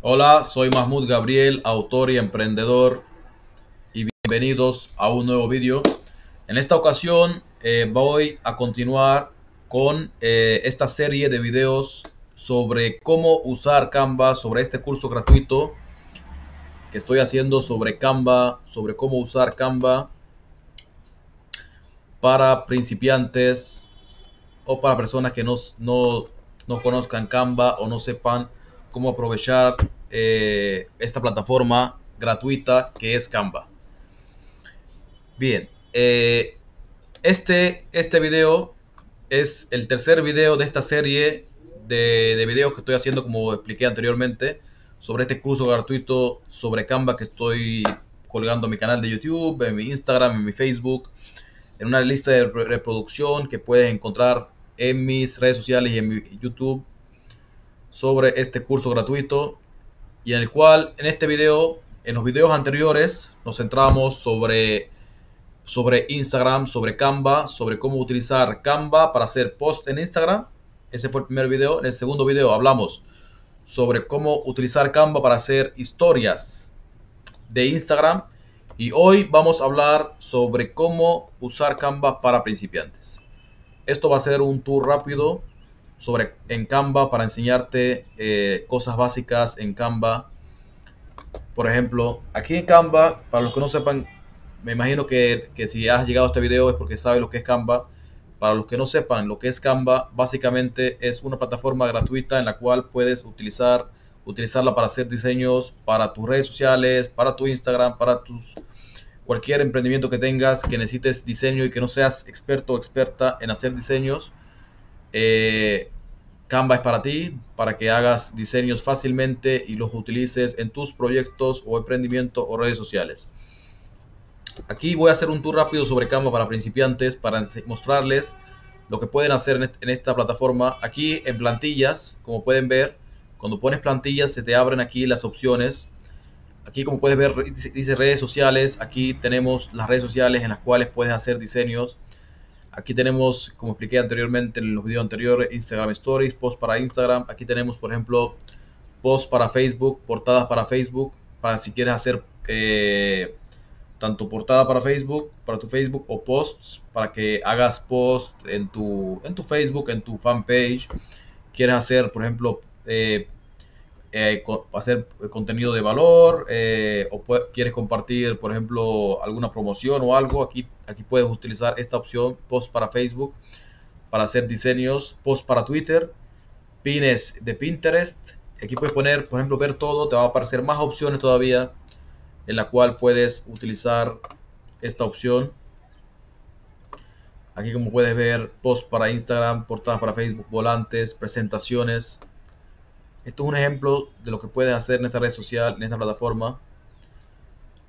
Hola, soy Mahmoud Gabriel, autor y emprendedor y bienvenidos a un nuevo vídeo. En esta ocasión eh, voy a continuar con eh, esta serie de videos sobre cómo usar Canva, sobre este curso gratuito que estoy haciendo sobre Canva, sobre cómo usar Canva para principiantes o para personas que no, no, no conozcan Canva o no sepan cómo aprovechar eh, esta plataforma gratuita que es Canva. Bien, eh, este, este video es el tercer video de esta serie de, de videos que estoy haciendo, como expliqué anteriormente, sobre este curso gratuito sobre Canva que estoy colgando en mi canal de YouTube, en mi Instagram, en mi Facebook, en una lista de reproducción que puedes encontrar en mis redes sociales y en mi YouTube sobre este curso gratuito y en el cual en este video, en los videos anteriores, nos centramos sobre, sobre Instagram, sobre Canva, sobre cómo utilizar Canva para hacer post en Instagram. Ese fue el primer video. En el segundo video hablamos sobre cómo utilizar Canva para hacer historias de Instagram. Y hoy vamos a hablar sobre cómo usar Canva para principiantes. Esto va a ser un tour rápido sobre en Canva para enseñarte eh, cosas básicas en Canva. Por ejemplo, aquí en Canva, para los que no sepan, me imagino que, que, si has llegado a este video es porque sabes lo que es Canva. Para los que no sepan lo que es Canva, básicamente es una plataforma gratuita en la cual puedes utilizar, utilizarla para hacer diseños para tus redes sociales, para tu Instagram, para tus cualquier emprendimiento que tengas que necesites diseño y que no seas experto o experta en hacer diseños eh, Canva es para ti, para que hagas diseños fácilmente y los utilices en tus proyectos o emprendimiento o redes sociales. Aquí voy a hacer un tour rápido sobre Canva para principiantes para mostrarles lo que pueden hacer en esta plataforma. Aquí en plantillas, como pueden ver, cuando pones plantillas se te abren aquí las opciones. Aquí como puedes ver dice redes sociales. Aquí tenemos las redes sociales en las cuales puedes hacer diseños Aquí tenemos, como expliqué anteriormente en los videos anteriores, Instagram Stories, post para Instagram. Aquí tenemos, por ejemplo, post para Facebook, portadas para Facebook, para si quieres hacer eh, tanto portada para Facebook, para tu Facebook, o posts, para que hagas post en tu, en tu Facebook, en tu fanpage. Quieres hacer, por ejemplo, eh, eh, hacer contenido de valor eh, o quieres compartir, por ejemplo, alguna promoción o algo, aquí, aquí puedes utilizar esta opción, post para Facebook, para hacer diseños, post para Twitter, pines de Pinterest. Aquí puedes poner, por ejemplo, ver todo, te va a aparecer más opciones todavía en la cual puedes utilizar esta opción. Aquí como puedes ver, post para Instagram, portadas para Facebook, volantes, presentaciones, esto es un ejemplo de lo que puedes hacer en esta red social, en esta plataforma.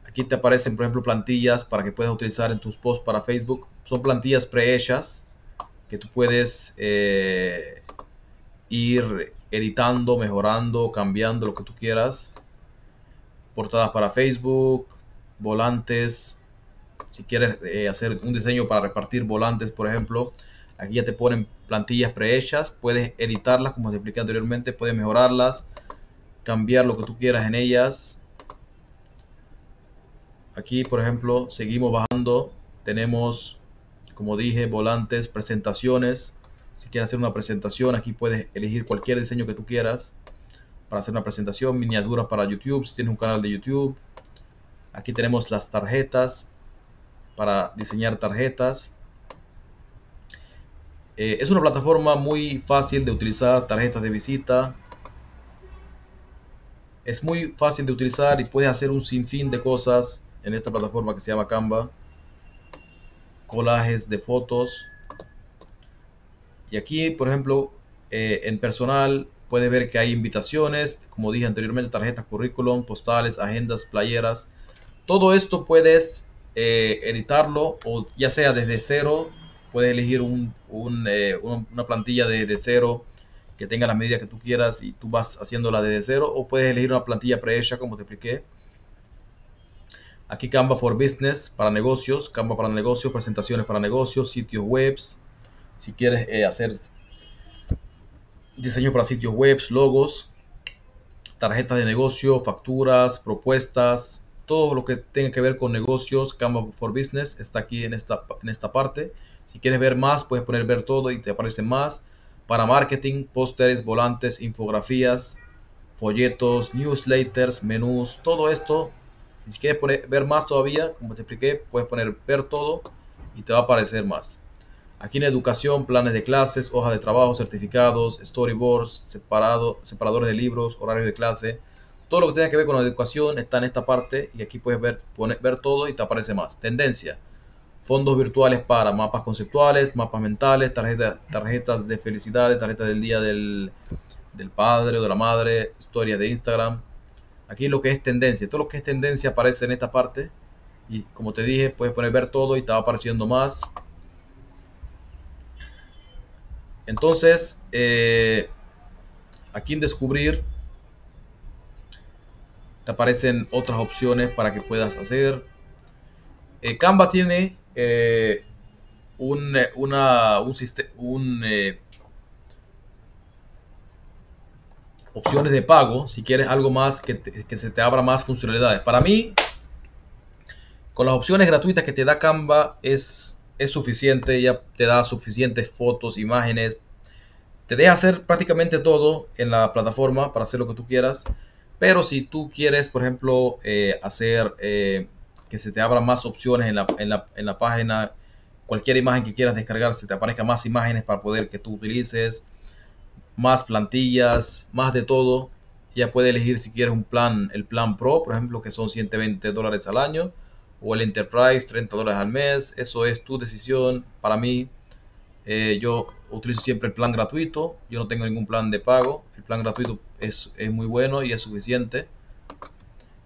Aquí te aparecen, por ejemplo, plantillas para que puedas utilizar en tus posts para Facebook. Son plantillas prehechas que tú puedes eh, ir editando, mejorando, cambiando lo que tú quieras. Portadas para Facebook, volantes. Si quieres eh, hacer un diseño para repartir volantes, por ejemplo, Aquí ya te ponen plantillas prehechas, puedes editarlas como te expliqué anteriormente, puedes mejorarlas, cambiar lo que tú quieras en ellas. Aquí, por ejemplo, seguimos bajando, tenemos, como dije, volantes, presentaciones. Si quieres hacer una presentación, aquí puedes elegir cualquier diseño que tú quieras para hacer una presentación, miniaturas para YouTube, si tienes un canal de YouTube. Aquí tenemos las tarjetas para diseñar tarjetas. Eh, es una plataforma muy fácil de utilizar, tarjetas de visita. Es muy fácil de utilizar y puedes hacer un sinfín de cosas en esta plataforma que se llama Canva. Colajes de fotos. Y aquí, por ejemplo, eh, en personal puedes ver que hay invitaciones, como dije anteriormente, tarjetas, currículum, postales, agendas, playeras. Todo esto puedes eh, editarlo o ya sea desde cero puedes elegir eh, una plantilla de, cero que tenga las medidas que tú quieras y tú vas haciéndola desde cero o puedes elegir una plantilla prehecha como te expliqué. Aquí Canva for Business para negocios, Canva para negocios, presentaciones para negocios, sitios webs. Si quieres eh, hacer diseño para sitios webs, logos. tarjetas de negocio, facturas, propuestas, todo lo que tenga que ver con negocios, Canva for Business está aquí en esta, en esta parte. Si quieres ver más, puedes poner ver todo y te aparece más. Para marketing, pósteres, volantes, infografías, folletos, newsletters, menús, todo esto. Si quieres poner, ver más todavía, como te expliqué, puedes poner ver todo y te va a aparecer más. Aquí en educación, planes de clases, hojas de trabajo, certificados, storyboards, separado, separadores de libros, horarios de clase. Todo lo que tenga que ver con la educación está en esta parte y aquí puedes ver, poner, ver todo y te aparece más. Tendencia. Fondos virtuales para mapas conceptuales, mapas mentales, tarjetas, tarjetas de felicidades, tarjetas del día del, del padre o de la madre, historias de Instagram. Aquí lo que es tendencia. Todo lo que es tendencia aparece en esta parte. Y como te dije, puedes poner ver todo y te va apareciendo más. Entonces, eh, aquí en descubrir te aparecen otras opciones para que puedas hacer. Eh, Canva tiene eh, un, una, un, un opciones de pago si quieres algo más que, que, se te abra más funcionalidades. Para mí, con las opciones gratuitas que te da Canva es es suficiente, ya te da suficientes fotos, imágenes. Te deja hacer prácticamente todo en la plataforma para hacer lo que tú quieras. Pero si tú quieres, por ejemplo, eh, hacer eh, que se te abran más opciones en la, en, la, en la, página, cualquier imagen que quieras descargar, se te aparezca más imágenes para poder que tú utilices, más plantillas, más de todo. Ya puedes elegir si quieres un plan, el plan Pro, por ejemplo, que son 120 dólares al año o el Enterprise 30 dólares al mes. Eso es tu decisión. Para mí, eh, yo utilizo siempre el plan gratuito. Yo no tengo ningún plan de pago. El plan gratuito es, es muy bueno y es suficiente.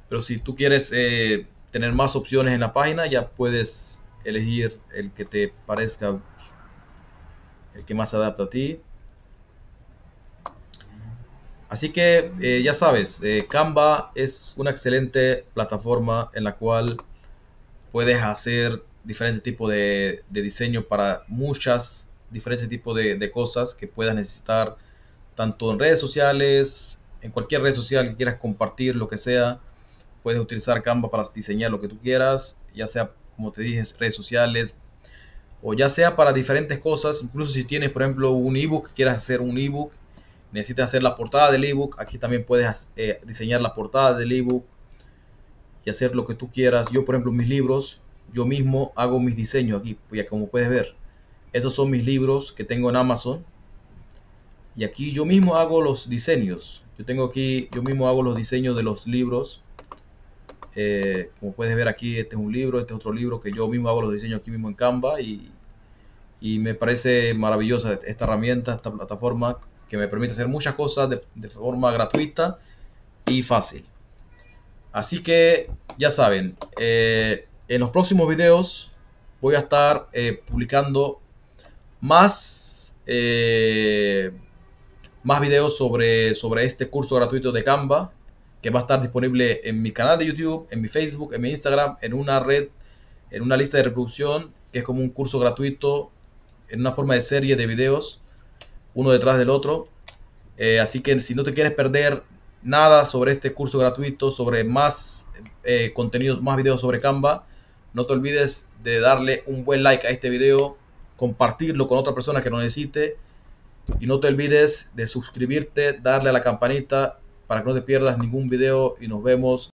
Pero si tú quieres eh, tener más opciones en la página, ya puedes elegir el que te parezca el que más adapta a ti. Así que eh, ya sabes, Canva es una excelente plataforma en la cual puedes hacer diferentes tipos de, diseño para muchas diferentes tipos de, cosas que puedas necesitar tanto en redes sociales, en cualquier red social que quieras compartir, lo que sea, puedes utilizar Canva para diseñar lo que tú quieras, ya sea, como te dije, redes sociales, o ya sea para diferentes cosas, incluso si tienes, por ejemplo, un ebook, quieras hacer un ebook, necesitas hacer la portada del ebook, aquí también puedes eh, diseñar la portada del ebook, y hacer lo que tú quieras. Yo, por ejemplo, mis libros, yo mismo hago mis diseños aquí, ya como puedes ver. Estos son mis libros que tengo en Amazon. Y aquí yo mismo hago los diseños. Yo tengo aquí, yo mismo hago los diseños de los libros. Eh, como puedes ver aquí, este es un libro, este es otro libro que yo mismo hago los diseños aquí mismo en Canva. Y, me parece maravillosa esta herramienta, esta plataforma que me permite hacer muchas cosas de, forma gratuita y fácil. Así que ya saben, eh, en los próximos videos voy a estar eh, publicando más, más videos sobre, sobre este curso gratuito de Canva que va a estar disponible en mi canal de YouTube, en mi Facebook, en mi Instagram, en una red, en una lista de reproducción que es como un curso gratuito en una forma de serie de videos, uno detrás del otro. así que si no te quieres perder nada sobre este curso gratuito, sobre más eh, contenidos, más videos sobre Canva, no te olvides de darle un buen like a este video, compartirlo con otra persona que lo necesite y no te olvides de suscribirte, darle a la campanita para que no te pierdas ningún video y nos vemos